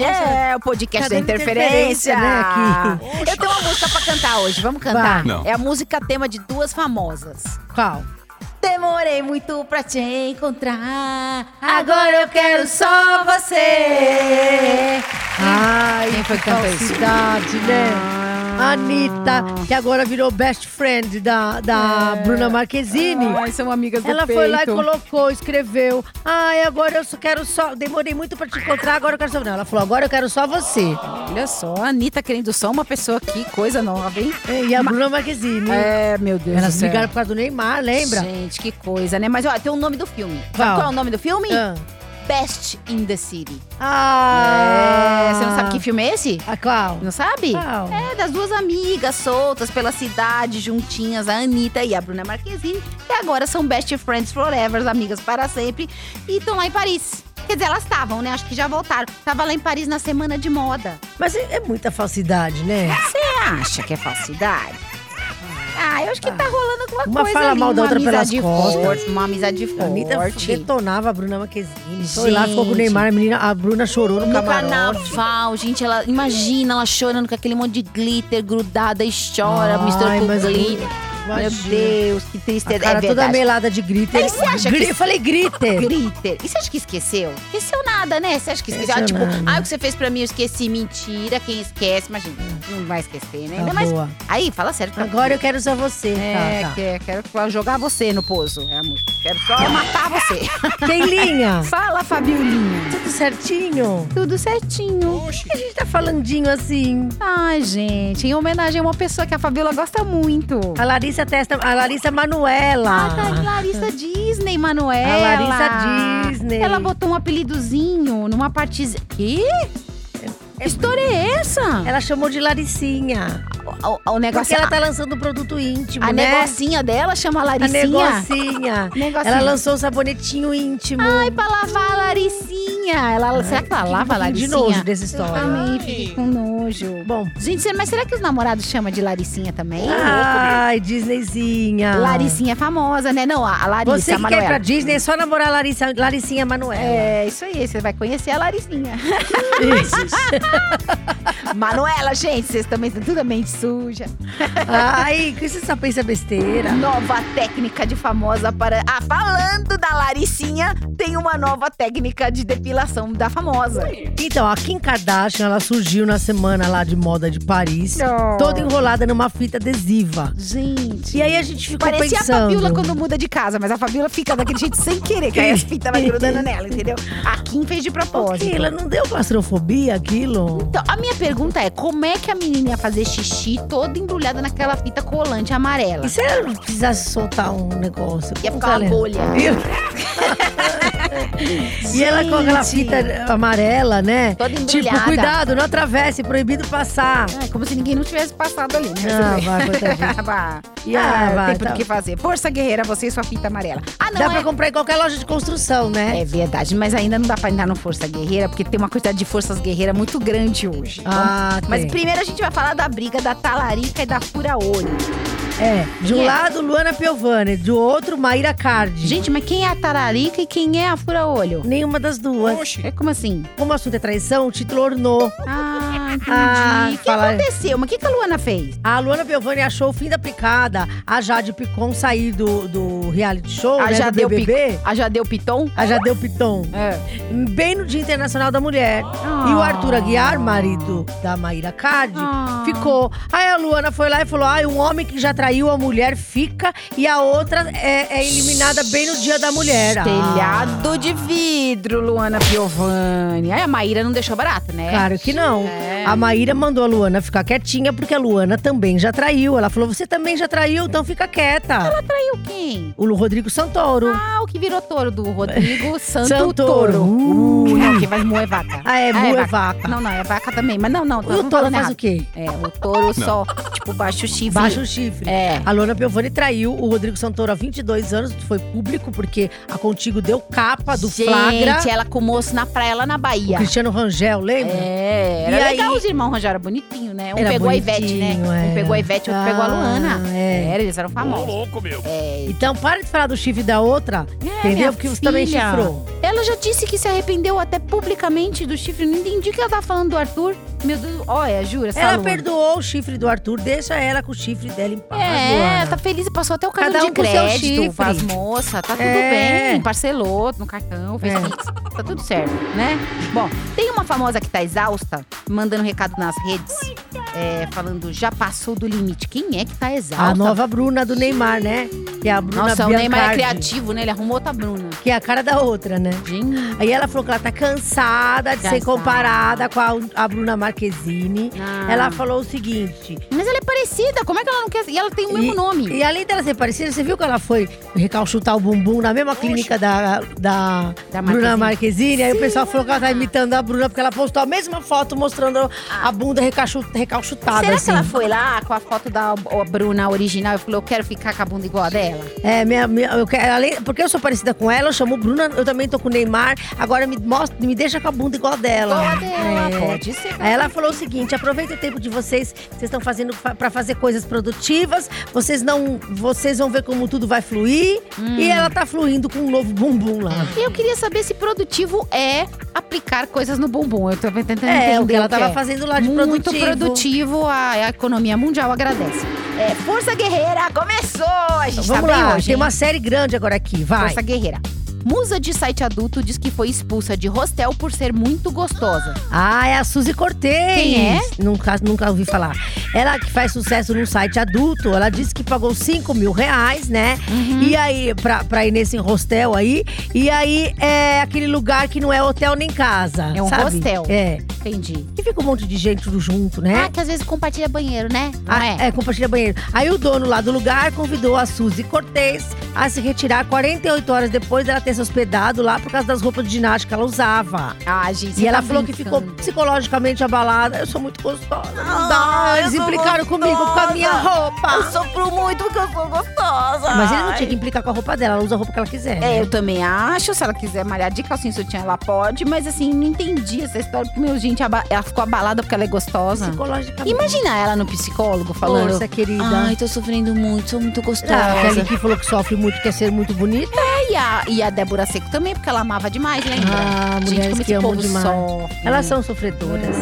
Nossa. É, o podcast Tá da interferência. interferência, né, aqui. Eu tenho uma música pra cantar hoje. Vamos cantar? É a música tema de duas famosas. Qual? Demorei muito pra te encontrar. Agora eu quero só você. Ai, Quem foi que cantou isso? né? Anitta, que agora virou best friend da, da Bruna Marquezine. Ai, são amigas do Ela peito. foi lá e colocou, escreveu. Ai, agora eu só quero só. Demorei muito pra te encontrar, agora eu quero só. Não, ela falou, agora eu quero só você. Olha só, a Anitta querendo só uma pessoa aqui, coisa nova, hein? E a Bruna Marquezine. É, meu Deus Elas brigaram por causa do Neymar, lembra? Gente, que coisa, né? Mas ó, tem o nome do filme. Sabe Qual? qual é o nome do filme? Ah. Best in the City. Ah. É, você não sabe que filme é esse? A qual? Não sabe? Qual? É, das duas amigas soltas pela cidade, juntinhas, a Anitta e a Bruna Marquezine, que agora são best friends forever, amigas para sempre, e estão lá em Paris. Quer dizer, elas estavam, né? Acho que já voltaram. Tava lá em Paris na semana de moda. Mas é, é muita falsidade, né? Você acha que é falsidade? Ah, eu acho que tá rolando alguma Uma coisa fala ali, mal da uma outra pelas amizade costas. forte, uma amizade A Anitta forte. detonava a Bruna Marquezine. Foi lá, ficou com o. Neymar, a menina, a Bruna chorou no, No camarote. carnaval, gente, ela imagina ela chorando com aquele monte de glitter grudada e chora, Ai, mistura com mas glitter. Meu imagina. Deus, que A tristeza. cara é toda verdade. melada de glitter. Aí você acha que- Eu falei glitter. Glitter. E você acha que esqueceu? Esqueceu nada, né? Você acha que esqueceu? Ah, tipo, ah, o que você fez pra mim eu esqueci. Mentira, quem esquece, imagina. Não vai esquecer, né? Tá Ainda mais. boa. Aí, fala sério pra Agora eu quero só você. É, Tá, tá. que- quero jogar você no poço. É a música. Quero só matar você. Tem linha? Fala, Fabiolinha. Tudo certinho? Tudo certinho. Que a gente tá falandinho assim? Ai, gente, em homenagem a uma pessoa que a Fabiola gosta muito. A Larissa Testa, a Larissa Manuela. Ah, tá, Larissa Disney, Manuela. A Larissa Disney. Ela botou um apelidozinho numa partezinha. Que? Que história é essa? Ela chamou de Laricinha. O, o, o Porque negócio. ela tá lançando um produto íntimo, a né? negocinha dela chama A Laricinha. negocinha. Negocinho. Ela lançou um sabonetinho íntimo. Ai, pra lavar a Laricinha. Ela, será que ela lava a Laricinha? de nojo dessa história. Eu também fiquei com nojo. Bom. Gente, mas será que os namorados chamam de Laricinha também? Ai, Disneyzinha. Laricinha é famosa, né? Não, a Larissa, Você que quer ir Manuela. pra Disney, é só namorar a Larissa, Laricinha Manuela. É, isso aí, você vai conhecer a Laricinha. Manuela, gente, vocês também estão tudo mente suja. Ai, que você só pensa besteira. Nova técnica de famosa para. Ah, falando da Laricinha, tem uma nova técnica de depilação da famosa. Então, a Kim Kardashian, ela surgiu na semana lá de moda de Paris, Oh. toda enrolada numa fita adesiva. Gente. E aí a gente ficou Parecia pensando. a Fabiola quando muda de casa, mas a Fabiola fica daquele jeito sem querer, que aí as fitas vai grudando nela, entendeu? A Kim fez de propósito. Ela não deu claustrofobia aquilo? Então, a minha pergunta é: como é que a menina ia fazer xixi toda embrulhada naquela fita colante amarela? E se ela precisasse soltar um negócio? Ia ficar uma bolha. E ela com aquela fita amarela, né? Toda Tipo, embrulhada. cuidado, não atravesse, proibido passar. É, como se ninguém não tivesse passado ali, né? Ah, Tudo bem. vai, coitadinha. Vá. E ah, ah, vai, tem tá. que fazer. Força guerreira, você e sua fita amarela. Ah, não, Dá é... pra comprar em qualquer loja de construção, né? É verdade, mas ainda não dá pra entrar no Força Guerreira, porque tem uma quantidade de forças guerreiras muito grande hoje. Ah, Mas tem. primeiro a gente vai falar da briga da Talarica e da Fura Olho. É, de um é? lado, Luana Piovani, do outro, Maíra Cardi. Gente, mas quem é a Talarica e quem é a Fura Olho? Nenhuma das duas. É como assim? Como o assunto é traição, o título ornou. Ah, entendi. Ah, o que fala- aconteceu? Mas o que, que a Luana fez? A Luana Piovani achou o fim da picada. A Jade Picon sair do, do reality show, a né, do Jadeu BBB. Piton? A Jadeu Piton? A Jadeu Piton. É. Bem no Dia Internacional da Mulher. E o Arthur Aguiar, marido da Maíra Cardi, Ah. ficou. Aí a Luana foi lá e falou: ah, um homem que já traiu a mulher fica e a outra é, é eliminada bem no Dia da Mulher. Ah, Telhado de vidro, Luana Piovani. Aí a Maíra não deixou barato, né? Claro que não. É. A Maíra mandou a Luana ficar quietinha porque a Luana também já traiu. Ela falou: você também já traiu, então fica quieta. Ela traiu quem? O Rodrigo Santoro. Ah, o que virou touro do Rodrigo Santo Santoro. Touro. Uh. Uh, não, quem faz mu é vaca. Ah, é, mu é vaca. Não, não, é vaca também. Mas não, não, E o touro faz errado. o quê? É, o touro só, tipo, baixo chifre. Baixa o chifre. É. A Luana Piovani traiu o Rodrigo Santoro há 22 anos, foi público, porque a Contigo deu capa do Gente, Flagra. ela com o moço na praia lá na O Bahia. Cristiano Rangel, lembra? É, era E aí- legal os irmãos arranjaram bonitinho, né? Um Era pegou a Ivete, né? bonitinho, Um era. pegou a Ivete, outro pegou a Luana. Ah, é. Era, eles eram famosos. louco, meu. É, Então para de falar do chifre da outra, É, entendeu? Porque você também chifrou. Ela já disse que se arrependeu até publicamente do chifre. Não entendi o que ela tá falando do Arthur. Meu Deus, olha, jura, Ela Luana. perdoou o chifre do Arthur, deixa ela com o chifre dela em paz, É, Luana. tá feliz, passou até o cartão Cada de um com seu crédito chifre. pras moças, tá tudo É. bem, parcelou no cartão, fez É. pix, tá tudo certo, né? Bom, tem uma famosa que tá exausta, mandando recado nas redes, é, falando já passou do limite. Quem é que tá exausta? A nova Bruna do Neymar, né? Que é a Bruna Nossa, o Neymar é Biancardi, criativo, né? Ele arrumou outra Bruna. Que é a cara da outra, né? Gente, Aí ela falou que ela tá cansada de ser Cansada. comparada com a, a Bruna Marquezine. Ah. Ela falou o seguinte. mas ela é parecida, como é que ela não quer... E ela tem o mesmo e, nome. E além dela ser parecida, você viu que ela foi recalchutar o bumbum na mesma clínica da, da, Da Bruna Marquezine. Marquezine? Aí o pessoal falou que ela tá imitando a Bruna porque ela postou a mesma foto mostrando a bunda recachu- recalchutada. Será assim. que ela foi lá com a foto da Bruna original e falou, eu quero ficar com a bunda igual a dela? É, minha, minha- eu quero, além, porque eu sou parecida com ela, eu chamo Bruna, eu também tô com o Neymar. Agora me mostra, me deixa com a bunda igual a dela. Igual a dela, É. pode ser. Aí ela falou o seguinte: aproveita o tempo de vocês, vocês estão fazendo fa- pra fazer coisas produtivas. Vocês não, vocês vão ver como tudo vai fluir. Hum. E ela tá fluindo com um novo bumbum lá. E eu queria saber se produtivo é aplicar coisas no bumbum. Eu tô tentando É, entender o que ela que tava é. fazendo lá de Muito produtivo. produtivo, a, a economia mundial agradece. É, Força Guerreira começou! A gente Vamos tá bem lá, hoje, tem hein? uma série grande agora aqui, vai. Força Guerreira. Musa de site adulto diz que foi expulsa de hostel por ser muito gostosa. Ah, é a Suzy Cortez. Quem é? Nunca, nunca ouvi falar. Ela que faz sucesso num site adulto, ela disse que pagou 5 mil reais, né? Uhum. E aí, pra, pra ir nesse hostel aí. E aí, é aquele lugar que não é hotel nem casa. É um sabe? hostel. É. Entendi. E fica um monte de gente tudo junto, né? Ah, que às vezes compartilha banheiro, né? Ah, é? é, compartilha banheiro. Aí o dono lá do lugar convidou a Suzy Cortez a se retirar 48 horas depois dela ter se hospedado lá por causa das roupas de ginástica que ela usava. Ah, gente, E ela tá falou que brincando. ficou psicologicamente abalada. Eu sou muito gostosa. Não dá. Ah, Eles eu implicaram comigo com a minha roupa. sofro muito porque eu sou gostosa. Mas ele não tinha que implicar com a roupa dela. Ela usa a roupa que ela quiser. É, né? eu também acho. Se ela quiser malhar de calcinha sutiã, ela pode. Mas assim, não entendi essa história. Porque, meu, gente, ela ficou abalada porque ela é gostosa. Psicologicamente. Imagina ela no psicólogo falando. Força, querida. Ai, tô sofrendo muito, sou muito gostosa. Ah, a Kelly que falou que sofre muito, quer ser muito bonita. E a, e a Débora Seco também, porque ela amava demais, lembra? Ah, gente, mulheres como que esse amam povo demais. sofre. Elas são sofredoras.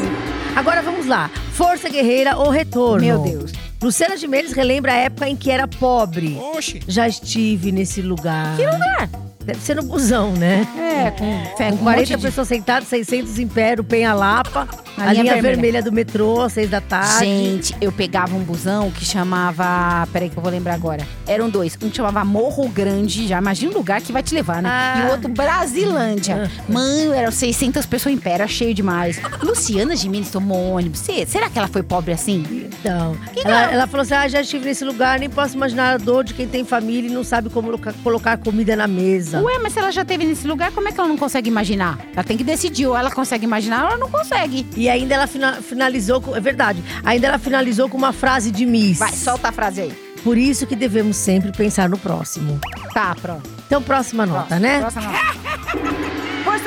Agora vamos lá. Força Guerreira ou Retorno. Meu Deus. Luciana Gimenez relembra a época em que era pobre. Oxe. Já estive nesse lugar. Que lugar? Deve ser no busão, né? É, com, é, Com com 40 um monte de- pessoas sentadas, 600 em pé, o Penha Lapa. A A, linha vermelha. vermelha. do metrô, às seis da tarde. Gente, eu pegava um busão que chamava. Peraí, que eu vou lembrar agora. Eram dois. Um que chamava Morro Grande, já imagina o lugar que vai te levar, né? Ah. E o outro Brasilândia. Mano, eram 600 pessoas em pé, era cheio demais. Luciana Gimenez tomou ônibus. Cê- Será que ela foi pobre assim? Então, ela, ela falou assim: ah, já estive nesse lugar, nem posso imaginar a dor de quem tem família e não sabe como loca- colocar comida na mesa. Ué, mas se ela já esteve nesse lugar, como é que ela não consegue imaginar? Ela tem que decidir, ou ela consegue imaginar, ou ela não consegue. E ainda ela fina- finalizou com. É verdade. Ainda ela finalizou com uma frase de Miss. Vai, solta a frase aí. Por isso que devemos sempre pensar no próximo. Tá, pronto. Então, próxima nota, né? Próxima nota.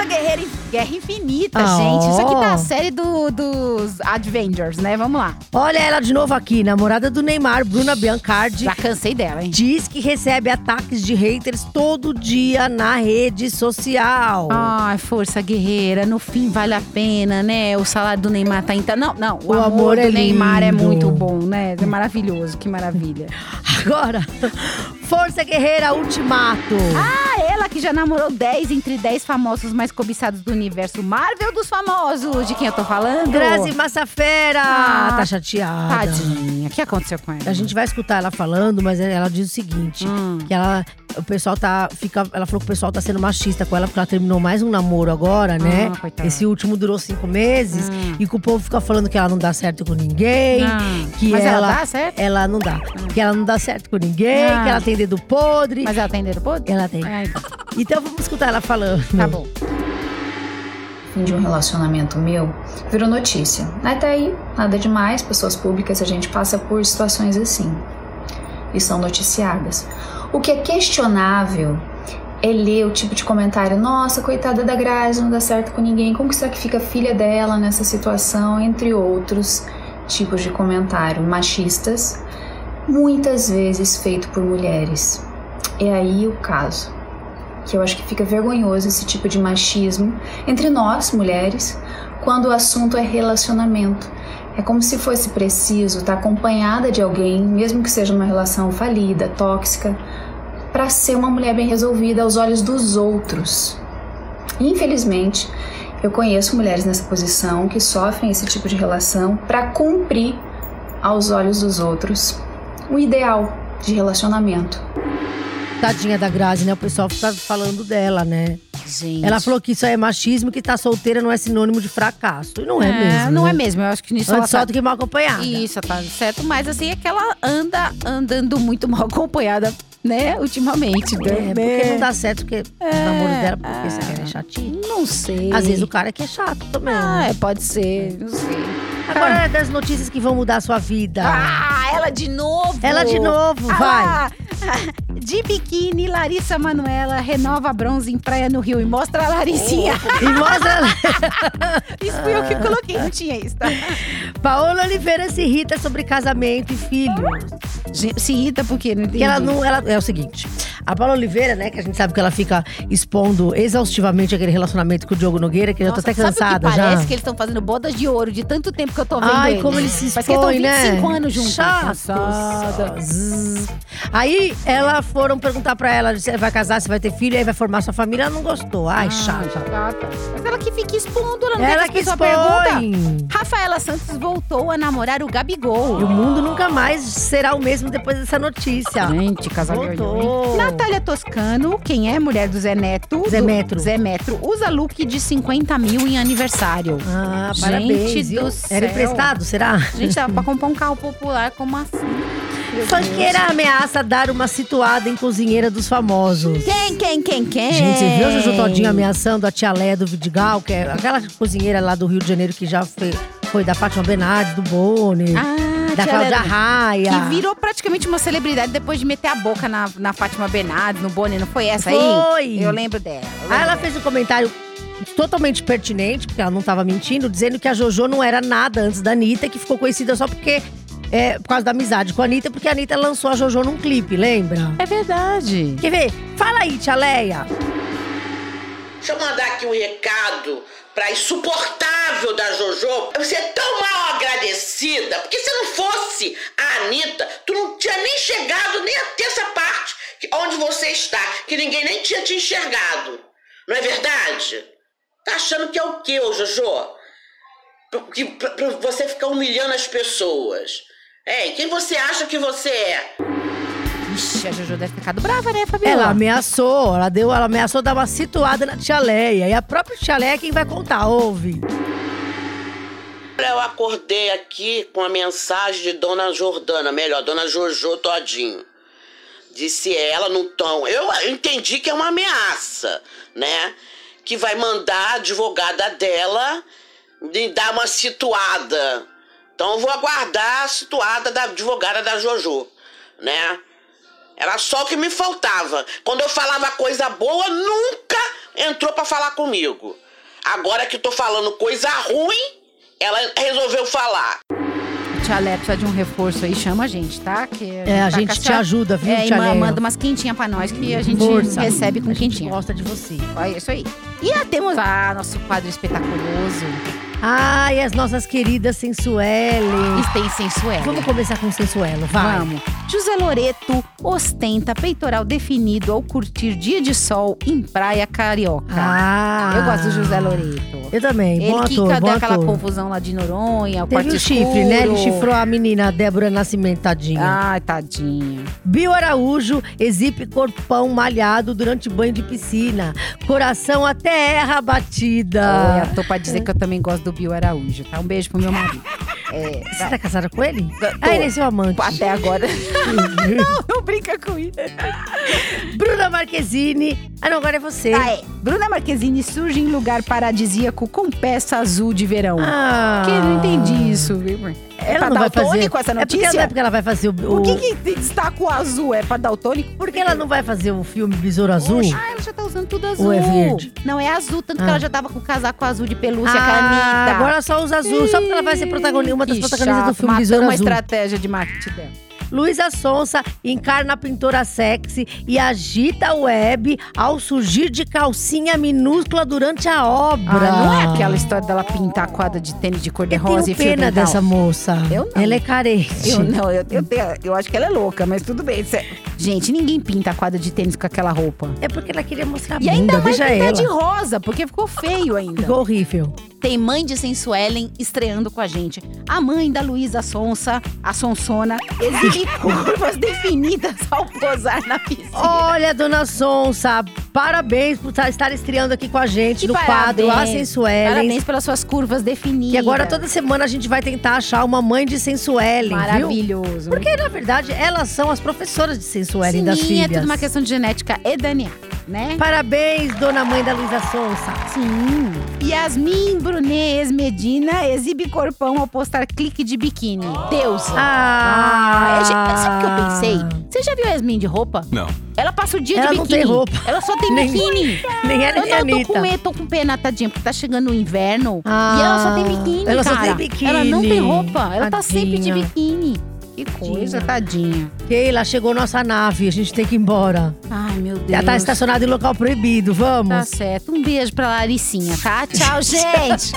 Força Guerreira Guerra Infinita, Ah, gente. Isso aqui tá a série do- dos Avengers, né? Vamos lá. Olha ela de novo aqui, namorada do Neymar, Bruna Biancardi. Já cansei dela, hein? Diz que recebe ataques de haters todo dia na rede social. Ai, Força Guerreira, no fim vale a pena, né? O salário do Neymar tá então. Não, não. O, O amor, amor do é Neymar é muito bom, né? É maravilhoso, que maravilha. Agora, Força Guerreira Ultimato. Ah, ela que já namorou 10 entre 10 famosos mais cobiçados do universo Marvel dos famosos. De quem eu tô falando? Grazi Massafera. Ah, tá chateada. Tadinha. O que aconteceu com ela? A gente vai escutar ela falando, mas ela diz o seguinte: Hum. que ela. O pessoal tá. Fica, ela falou que o pessoal tá sendo machista com ela, porque ela terminou mais um namoro agora, né? Ah. Esse último durou cinco meses. Hum. E que o povo fica falando que ela não dá certo com ninguém. Ah, Que mas ela, ela, dá certo? ela não dá. Que ela não dá certo com ninguém, Ah. que ela tem dedo podre. Mas ela tem dedo podre? Ela tem. Ah, então. Então vamos escutar ela falando. Tá bom. fim de um relacionamento meu virou notícia. Até aí, nada demais, pessoas públicas, a gente passa por situações assim e são noticiadas. O que é questionável é ler o tipo de comentário: nossa, coitada da Grazi, não dá certo com ninguém, como que será que fica a filha dela nessa situação? Entre outros tipos de comentário machistas, muitas vezes feito por mulheres. É aí o caso. Que eu acho que fica vergonhoso esse tipo de machismo entre nós, mulheres, quando o assunto é relacionamento. É como se fosse preciso estar acompanhada de alguém, mesmo que seja uma relação falida, tóxica, para ser uma mulher bem resolvida aos olhos dos outros. Infelizmente, eu conheço mulheres nessa posição que sofrem esse tipo de relação para cumprir aos olhos dos outros o ideal de relacionamento. Tadinha da Grazi, né? O pessoal fica falando dela, né? Gente. Ela falou que isso é machismo, que tá solteira não é sinônimo de fracasso. E não é, mesmo. Não né? é mesmo. Eu acho que nisso ela Antes tá... só do que mal acompanhada. Isso, tá certo. Mas assim, é que ela anda andando muito mal acompanhada, né? Ultimamente. É, né? porque não dá certo porque os namoros dela, porque ah. você quer é chatinho. Não sei. Às vezes o cara que é chato também. Ah, né? é, pode ser. Não sei. Agora é das notícias que vão mudar a sua vida. Ah, ela de novo! Ela de novo, Ah vai. De biquíni, Larissa Manuela renova bronze em praia no Rio e mostra a Laricinha. E mostra. Isso fui eu que coloquei, não tinha isso, tá? Paola Oliveira se irrita sobre casamento e filhos. Se irrita porque. Porque ela não. Ela, é o seguinte: a Paula Oliveira, né, que a gente sabe que ela fica expondo exaustivamente aquele relacionamento com o Diogo Nogueira, que eu tô Nossa, até cansada que já. parece que eles estão fazendo bodas de ouro de tanto tempo que eu tô vendo Ai, eles. como eles se Parece que eles expõem, estão né? 25 anos juntos. Chato. Zzz. Aí, ela foram perguntar pra ela se vai casar, se vai ter filho, aí vai formar sua família. Ela não gostou. Ai, Ah, chata. chata. Mas ela que fica expondo, ela não Ela que expõe. Rafaela Santos voltou a namorar o Gabigol. E o mundo nunca mais será o mesmo depois dessa notícia. Gente, casal Voltou. Natália Toscano, quem é mulher do Zé Neto. Zé do- Metro. Zé Metro, usa look de 50 mil em aniversário. Ah, Gente parabéns. do viu? céu. Era emprestado, será? Gente, dava pra comprar um carro popular, como assim? Funkeira ameaça dar uma situada em cozinheira dos famosos. Quem, quem, quem, quem? Gente, você viu o Juju Todinho ameaçando a tia Leia do Vidigal, que é aquela cozinheira lá do Rio de Janeiro que já foi, foi da Fátima Bernardes, do Boni, Ah, da tia Cláudia Raia. Que virou praticamente uma celebridade depois de meter a boca na, na Fátima Bernardes, no Boni, não foi essa aí? Foi. Eu lembro dela. eu Aí lembro ela dela. fez um comentário totalmente pertinente, porque ela não tava mentindo, dizendo que a Jojo não era nada antes da Anitta, que ficou conhecida só porque. É, por causa da amizade com a Anitta, porque a Anitta lançou a Jojo num clipe, lembra? É verdade. Quer ver? Fala aí, tia Leia. Deixa eu mandar aqui um recado pra insuportável da Jojo. Você é tão mal agradecida, porque se não fosse a Anitta, tu não tinha nem chegado nem até essa parte onde você está, que ninguém nem tinha te enxergado. Não é verdade? Tá achando que é o quê, ô Jojo? Que, pra, pra você ficar humilhando as pessoas. É, quem você acha que você é? Ixi, a Jojo deve ter ficado brava, né, Fabiola? Ela ameaçou, ela deu, ela ameaçou dar uma situada na tia Leia. E a própria tia Leia é quem vai contar, ouve. Eu acordei aqui com a mensagem de Dona Jordana, melhor, Dona Jojo Todinho. Disse ela num tom. Eu entendi que é uma ameaça, né? Que vai mandar a advogada dela me dar uma situada. Então eu vou aguardar a situada da advogada da Jojo, né? Era só o que me faltava. Quando eu falava coisa boa, nunca entrou pra falar comigo. Agora que tô falando coisa ruim, ela resolveu falar. Tia Léa precisa de um reforço aí, chama a gente, tá? Que É, a tá gente te ajuda, viu, É, e manda umas quentinhas pra nós que a gente Força. recebe com a gente quentinha. gosta de você. Olha isso aí. E ah, temos ah, nosso quadro espetaculoso. Ai, as nossas queridas sensueles. Tem sensuela. Vamos começar com sensuelo, vai. Vamos. José Loreto ostenta peitoral definido ao curtir dia de sol em praia carioca. Ah. Eu gosto do José Loreto. Eu também, Ele bom que ator, bom aquela ator. confusão lá de Noronha, o Teve quarto o chifre, escuro. né? Ele chifrou a menina Débora Nascimento, tadinha. Ai, tadinha. Bio Araújo exibe corpão malhado durante banho de piscina. Coração até erra a batida. Olha, tô pra dizer que eu também gosto do Bio Araújo, tá? Um beijo pro meu marido. É, Você tá casada com ele? Tô. Ah, ele é seu amante. até agora. não, não brinca com isso. Bruna Marquezine Ah, não, agora é você. Ah, é. Bruna Marquezine surge em lugar paradisíaco com peça azul de verão. Ah. Que eu não entendi isso. É pra não vai fazer. daltônico essa É porque, notícia? não é porque ela vai fazer o. Por o- que, que destaca o azul? É pra daltônico? Porque ela não vai fazer o filme Besouro Azul? Ah, ela já tá usando tudo azul. Ou é verde? Não, é azul. Tanto que Ah. ela já tava com o casaco azul de pelúcia, ah, com a Anitta. agora ela só usa azul, só porque ela vai ser protagonista, uma das protagonistas do filme Besouro uma Azul. estratégia de marketing dela. Luísa Sonsa encarna a pintora sexy e agita a web ao surgir de calcinha minúscula durante a obra. Ah, não é aquela história dela pintar a quadra de tênis de Eu cor-de-rosa tenho e fio pena dental? dessa moça. Eu não. Ela é carente. Eu não, eu, eu, tenho- eu acho que ela é louca, mas tudo bem. Isso é- Gente, ninguém pinta a quadra de tênis com aquela roupa. É porque ela queria mostrar a E ainda bunda, mais pintar ela. de rosa, porque ficou feio ainda. Ficou horrível. Tem mãe de Sensuelen estreando com a gente. A mãe da Luísa Sonsa, a Sonsona, exibe curvas definidas ao posar na piscina. Olha, dona Sonsa, parabéns por tá- estar estreando aqui com a gente E no quadro A parabéns. Sensuelen. Parabéns pelas suas curvas definidas. E agora toda semana a gente vai tentar achar uma mãe de Sensuelen, viu? Maravilhoso. Porque, na verdade, elas são as professoras de Sensuelen das Sim, filhas. é tudo uma questão de genética e DNA, né? Parabéns, dona mãe da Luísa Sonsa. Sim. Yasmin Brunet Medina exibe corpão ao postar clique de biquíni. Deus. Ah, eu já- sabe o que eu pensei? Você já viu a Yasmin de roupa? Não. Ela passa o dia Ela de não biquíni. tem roupa. Ela só tem Nem- biquíni. Nem ela Eu nem a não, tô Anitta. com medo, tô com pena, tadinha, porque tá chegando o inverno. Ah, e ela só tem biquíni, ela só cara. tem biquíni. Ela não tem roupa. Ela tá sempre de biquíni. Que coisa, tadinha. Keila, chegou nossa nave, a gente tem que ir embora. Ai, meu Deus. Já tá estacionada em local proibido, vamos? Tá certo. Um beijo pra Laricinha, tá? Tchau, gente.